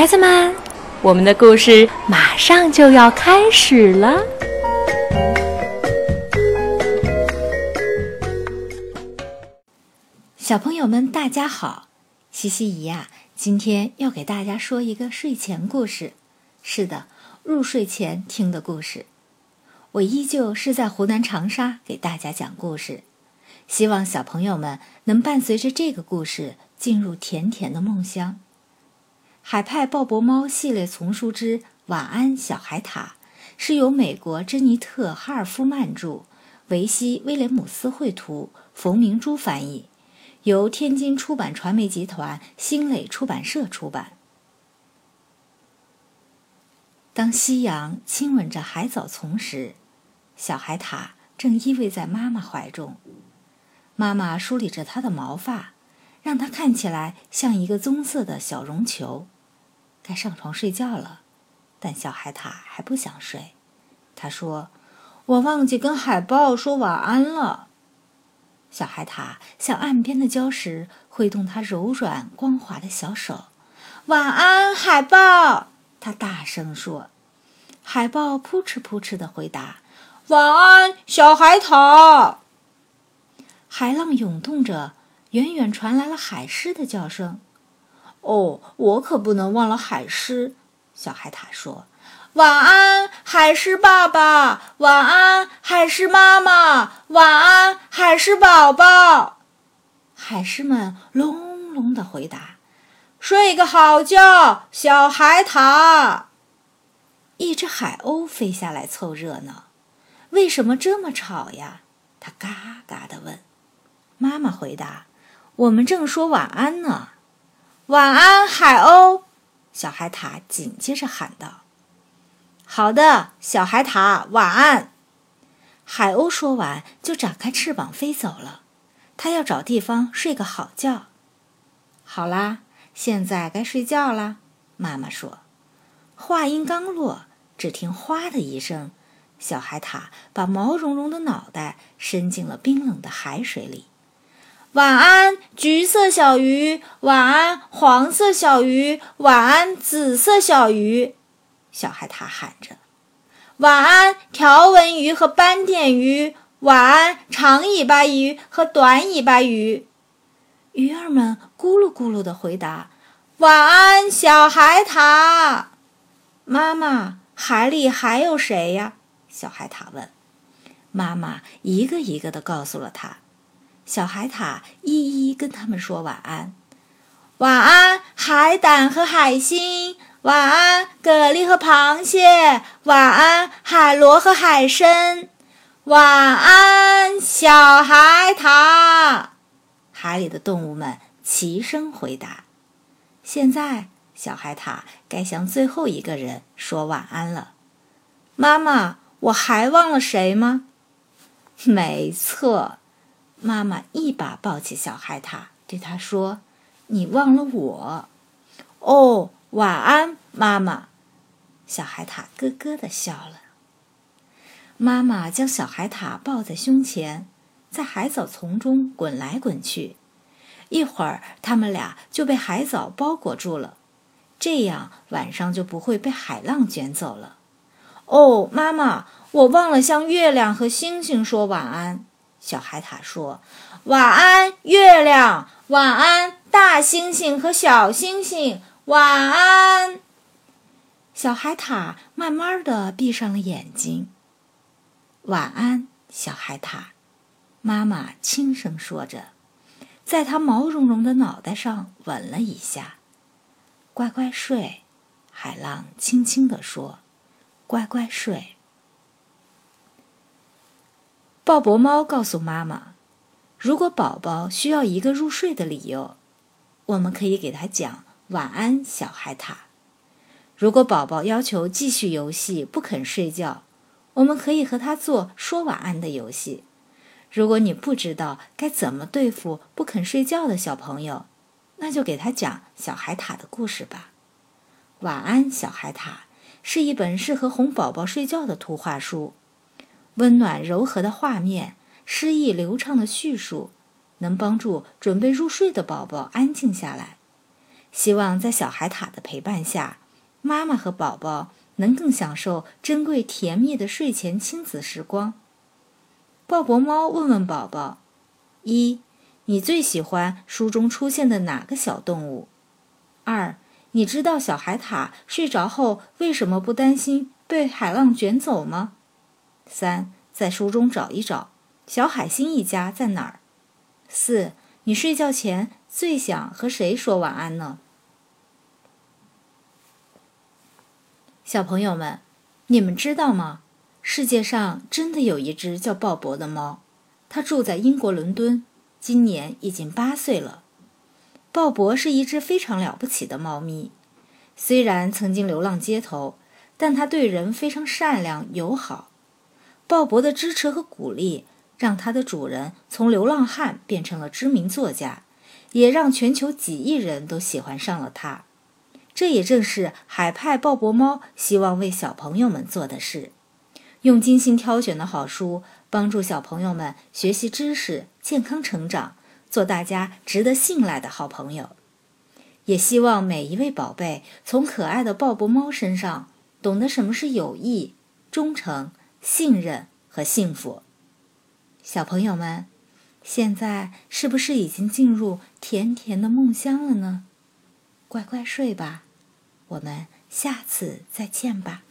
孩子们，我们的故事马上就要开始了。小朋友们，大家好！西西姨呀，今天要给大家说一个睡前故事。是的，入睡前听的故事。我依旧是在湖南长沙给大家讲故事，希望小朋友们能伴随着这个故事进入甜甜的梦乡。海派鲍勃猫系列丛书之《晚安小海獭》是由美国珍妮特·哈尔夫曼著，维西·威廉姆斯绘图，冯明珠翻译，由天津出版传媒集团新蕾出版社出版。当夕阳亲吻着海藻丛时，小海獭正依偎在妈妈怀中，妈妈梳理着它的毛发，让它看起来像一个棕色的小绒球。该上床睡觉了，但小海獭还不想睡。他说：“我忘记跟海豹说晚安了。”小海獭向岸边的礁石挥动它柔软光滑的小手。“晚安，海豹！”它大声说。海豹扑哧扑哧的回答：“晚安，小海獭。”海浪涌动着，远远传来了海狮的叫声。哦，我可不能忘了海狮。小海獭说：“晚安，海狮爸爸。晚安，海狮妈妈。晚安，海狮宝宝。”海狮们隆隆的回答：“睡个好觉，小海獭。”一只海鸥飞下来凑热闹。为什么这么吵呀？它嘎嘎地问。妈妈回答：“我们正说晚安呢。”晚安，海鸥！小海獭紧接着喊道：“好的，小海獭，晚安。”海鸥说完，就展开翅膀飞走了。它要找地方睡个好觉。好啦，现在该睡觉啦。妈妈说。话音刚落，只听“哗”的一声，小海獭把毛茸茸的脑袋伸进了冰冷的海水里。晚安，橘色小鱼。晚安，黄色小鱼。晚安，紫色小鱼。小海獭喊着：“晚安，条纹鱼和斑点鱼。晚安，长尾巴鱼和短尾巴鱼。”鱼儿们咕噜咕噜地回答：“晚安，小海獭。”妈妈，海里还有谁呀？小海獭问。妈妈一个一个地告诉了他。小海獭一一跟他们说晚安，晚安，海胆和海星，晚安，蛤蜊和螃蟹，晚安，海螺和海参，晚安，小海獭。海里的动物们齐声回答。现在，小海獭该向最后一个人说晚安了。妈妈，我还忘了谁吗？没错。妈妈一把抱起小海獭，对他说：“你忘了我？哦，晚安，妈妈。”小海獭咯咯地笑了。妈妈将小海獭抱在胸前，在海藻丛中滚来滚去。一会儿，他们俩就被海藻包裹住了，这样晚上就不会被海浪卷走了。哦，妈妈，我忘了向月亮和星星说晚安。小海獭说：“晚安，月亮。晚安，大猩猩和小星星。晚安。”小海獭慢慢的闭上了眼睛。晚安，小海獭。妈妈轻声说着，在它毛茸茸的脑袋上吻了一下。乖乖睡，海浪轻轻地说：“乖乖睡。”鲍勃猫告诉妈妈：“如果宝宝需要一个入睡的理由，我们可以给他讲晚安，小海獭。如果宝宝要求继续游戏不肯睡觉，我们可以和他做说晚安的游戏。如果你不知道该怎么对付不肯睡觉的小朋友，那就给他讲小海獭的故事吧。晚安，小海獭是一本适合哄宝宝睡觉的图画书。”温暖柔和的画面，诗意流畅的叙述，能帮助准备入睡的宝宝安静下来。希望在小海獭的陪伴下，妈妈和宝宝能更享受珍贵甜蜜的睡前亲子时光。鲍勃猫问问宝宝：一，你最喜欢书中出现的哪个小动物？二，你知道小海獭睡着后为什么不担心被海浪卷走吗？三，在书中找一找，小海星一家在哪儿？四，你睡觉前最想和谁说晚安呢？小朋友们，你们知道吗？世界上真的有一只叫鲍勃的猫，它住在英国伦敦，今年已经八岁了。鲍勃是一只非常了不起的猫咪，虽然曾经流浪街头，但它对人非常善良友好。鲍勃的支持和鼓励。让它的主人从流浪汉变成了知名作家，也让全球几亿人都喜欢上了它。这也正是海派鲍勃猫希望为小朋友们做的事：用精心挑选的好书帮助小朋友们学习知识、健康成长，做大家值得信赖的好朋友。也希望每一位宝贝从可爱的鲍勃猫身上懂得什么是友谊、忠诚、信任和幸福。小朋友们，现在是不是已经进入甜甜的梦乡了呢？乖乖睡吧，我们下次再见吧。